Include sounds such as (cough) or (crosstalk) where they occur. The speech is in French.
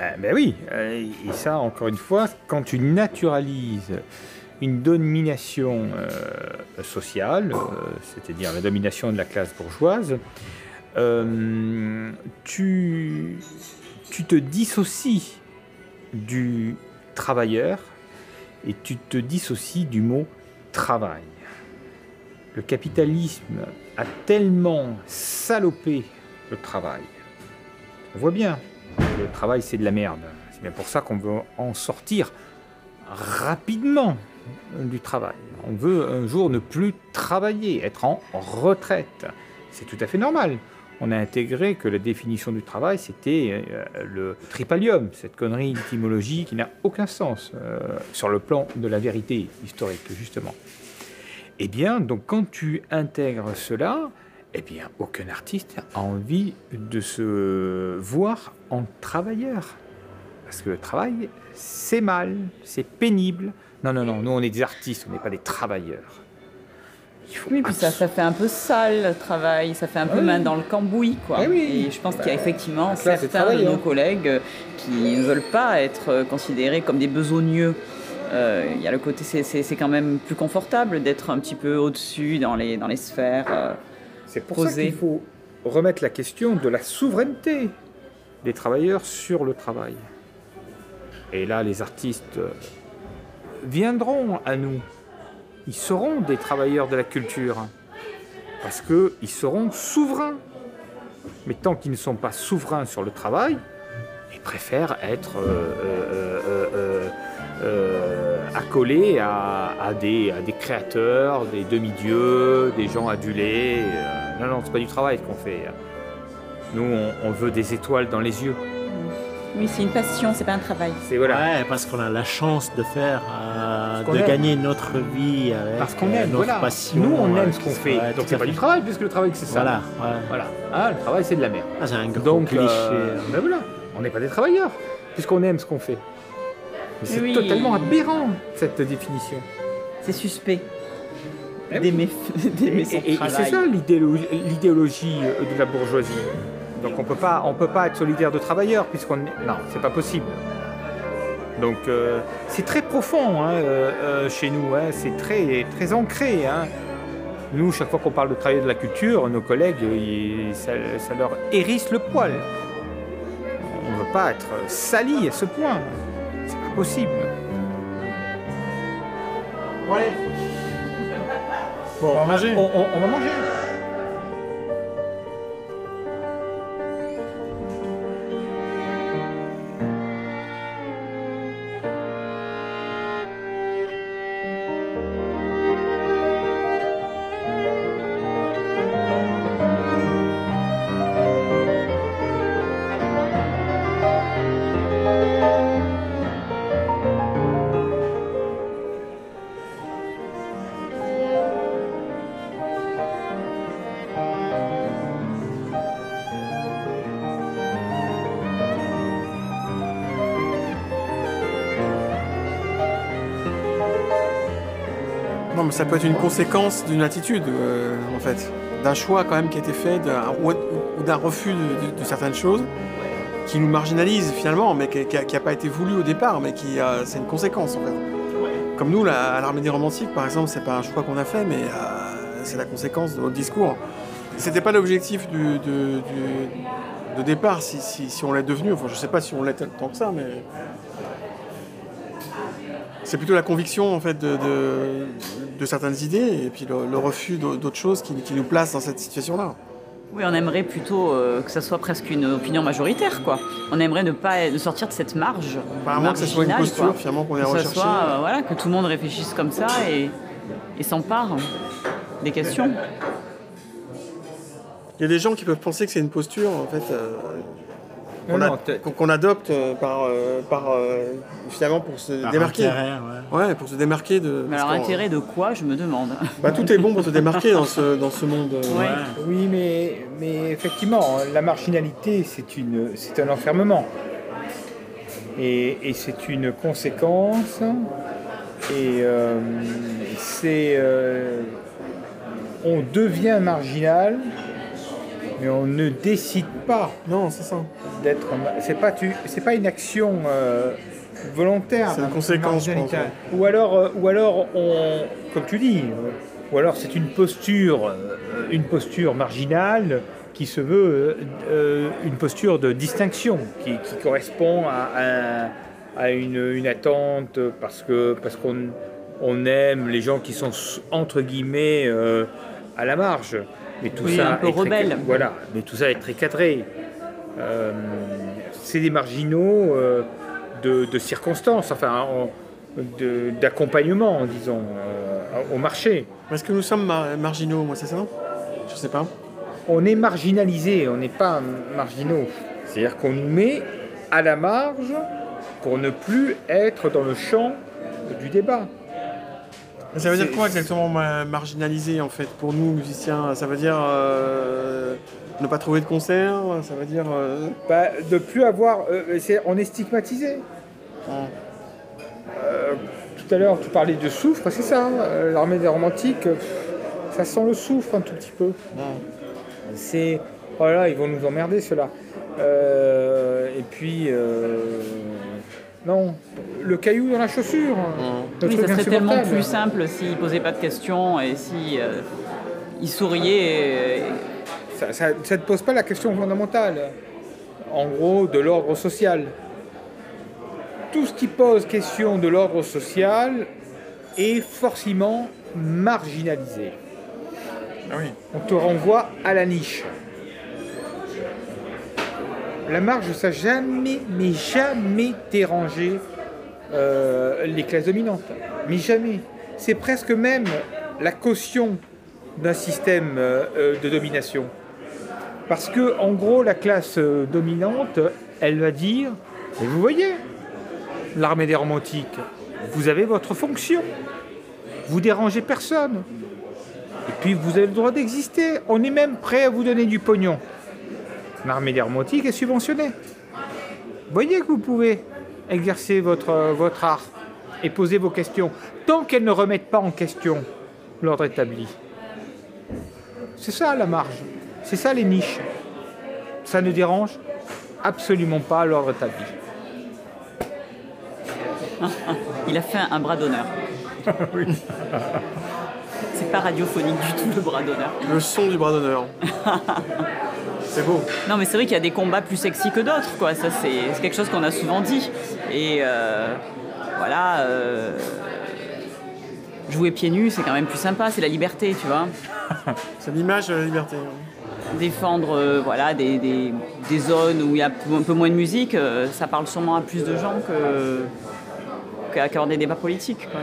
Ah, ben oui, euh, et ça, encore une fois, quand tu naturalises une domination euh, sociale, euh, c'est-à-dire la domination de la classe bourgeoise, euh, tu, tu te dissocies du travailleur et tu te dissocies du mot travail. Le capitalisme a tellement salopé le travail. On voit bien, le travail c'est de la merde. C'est bien pour ça qu'on veut en sortir rapidement du travail. On veut un jour ne plus travailler, être en retraite. C'est tout à fait normal. On a intégré que la définition du travail, c'était euh, le tripalium, cette connerie d'étymologie qui n'a aucun sens euh, sur le plan de la vérité historique, justement. Eh bien, donc quand tu intègres cela, eh bien, aucun artiste a envie de se voir en travailleur. Parce que le travail, c'est mal, c'est pénible. Non, non, non, nous on est des artistes, on n'est pas des travailleurs. Oui, puis ça, ça fait un peu sale le travail, ça fait un peu Oui. main dans le cambouis, quoi. Eh oui. Et je pense qu'il y a effectivement classe des certains de nos collègues euh, qui ne veulent pas être euh, considérés comme des besogneux. Euh, Il y a le côté, c'est- quand même plus confortable d'être un petit peu au-dessus dans les, dans les sphères. euh. C'est pour ça qu'il faut remettre la question de la souveraineté des travailleurs sur le travail. Et là, les artistes euh, viendront à nous. Ils seront des travailleurs de la culture. Parce qu'ils seront souverains. Mais tant qu'ils ne sont pas souverains sur le travail, ils préfèrent être euh, euh, euh, euh, euh, accolés à, à des, à des créateurs, des demi-dieux, des gens adulés. Euh, non, non, c'est pas du travail qu'on fait. Nous, on, on veut des étoiles dans les yeux. Oui, c'est une passion, c'est pas un travail. C'est voilà. Ouais, parce qu'on a la chance de faire, euh, de aime. gagner notre vie avec Parce qu'on euh, aime, notre voilà. passion. Nous, on aime avec- ce qu'on fait. Ouais, Donc c'est pas fait. du travail, puisque le travail, c'est ça. Voilà, ouais. Voilà. Ah, le travail, c'est de la merde. Ah, c'est un gros Donc, cliché. euh, ben voilà, on n'est pas des travailleurs, puisqu'on aime ce qu'on fait. Mais c'est Oui. totalement aberrant, cette définition. C'est suspect. D'aimer d'aimer (laughs) Et, son et- et c'est ça l'idéologie euh, de la bourgeoisie. Donc on peut pas, on peut pas être solidaire de travailleurs puisqu'on non, c'est pas possible. Donc euh, c'est très profond hein, euh, euh, chez nous, hein, c'est très très ancré. hein. Nous, chaque fois qu'on parle de travail de la culture, nos collègues, ils- ça, ça leur hérisse le poil. On ne veut pas être sali à ce point. C'est pas possible. Bon, allez. Bon, on va manger. On, on- on va manger. Non, mais ça peut être une conséquence d'une attitude, euh, en fait. D'un choix, quand même, qui a été fait, ou, d'un refus de, certaines choses, qui nous marginalise, finalement, mais qui n'a pas été voulu au départ, mais qui a- c'est une conséquence, en fait. Comme nous, à l'Armée des Romantiques, par exemple, c'est pas un choix qu'on a fait, mais euh, c'est la conséquence de notre discours. C'était pas l'objectif de, départ, si on l'est devenu. Enfin, je sais pas si on l'est tant que ça, mais. C'est plutôt la conviction en fait de, de, de certaines idées et puis le, le refus d'au- d'autres choses qui, qui nous placent dans cette situation-là. Oui, on aimerait plutôt euh, que ça soit presque une opinion majoritaire, quoi. On aimerait ne pas de sortir de cette marge. Apparemment que ce soit une posture quoi. finalement qu'on est Que recherché. soit, euh, voilà, que tout le monde réfléchisse comme ça et, et s'empare des questions. Il y a des gens qui peuvent penser que c'est une posture en fait euh, qu'on a- adopte euh, par, euh, par euh, finalement pour se Par démarquer. intérêt, ouais. Ouais, pour se démarquer de. Mais alors, intérêt de quoi, je me demande. (laughs) Bah, tout est bon pour se démarquer dans ce, dans ce monde. Ouais. Oui, mais, mais effectivement, la marginalité, c'est une- c'est un enfermement. Et, et c'est une conséquence. Et euh, c'est. euh, on devient marginal mais on ne décide pas Non, c'est ça. d'être. C'est pas tu, c'est pas une action euh, volontaire. C'est une conséquence, je pense. Ou alors, euh, ou alors on, comme tu dis, euh, ou alors c'est une posture, euh, une posture marginale qui se veut euh, euh, une posture de distinction, qui, qui correspond à, un- à une, une attente parce que parce qu'on on aime les gens qui sont entre guillemets euh, à la marge. Mais tout Oui, ça un peu est très- rebelle. voilà, mais tout ça est très cadré. Euh, c'est des marginaux euh, de, de circonstances, enfin, en- de- d'accompagnement, disons, euh, au marché. Est-ce que nous sommes mar- marginaux, moi, c'est ça? Je sais pas. On est marginalisé, on n'est pas marginaux. C'est-à-dire qu'on nous met à la marge pour ne plus être dans le champ du débat. Mais Ça veut dire quoi exactement ma- marginalisé en fait pour nous musiciens? Ça veut dire euh, ne pas trouver de concert? Ça veut dire euh, Bah, de plus avoir. euh, on est stigmatisé. hein. Euh, tout à l'heure, tu parlais de soufre, c'est ça. euh, L'armée des romantiques, ça sent le soufre un tout petit peu. C'est. Oh là ils vont nous emmerder, ceux-là. Et puis. Non, le caillou dans la chaussure. Le Oui, ça serait tellement plus simple s'il posait pas de questions et si euh, il souriait. et- Ça, ça- ça ne pose pas la question fondamentale. En gros, de l'ordre social. Tout ce qui pose question de l'ordre social est forcément marginalisé. Ah oui. On te renvoie à la niche. La marge, ça jamais, mais jamais dérangé euh, les classes dominantes. Mais jamais. C'est presque même la caution d'un système euh, euh, de domination. Parce que, en gros, la classe dominante, elle va dire Mais vous voyez, l'armée des romantiques, vous avez votre fonction. Vous dérangez personne. Et puis vous avez le droit d'exister. On est même prêt à vous donner du pognon. L'armée des romantiques est subventionnée. Voyez que vous pouvez exercer votre, euh, votre art et poser vos questions. Tant qu'elles ne remettent pas en question l'ordre établi. C'est ça la marge. C'est ça les niches. Ça ne dérange absolument pas l'ordre établi. (laughs) Il a fait un bras d'honneur. (laughs) C'est pas radiophonique du tout le bras d'honneur. Le son du bras d'honneur. (laughs) c'est beau. Non, mais c'est vrai qu'il y a des combats plus sexy que d'autres, quoi. Ça, c'est quelque chose qu'on a souvent dit. Et euh, voilà, euh, jouer pieds nus, c'est quand même plus sympa, c'est la liberté, tu vois. (laughs) C'est l'image de la liberté. Défendre, euh, voilà, des, des- des zones où il y a un peu moins de musique, ça parle sûrement à plus de gens qu'à qu'avoir des débats politiques, quoi.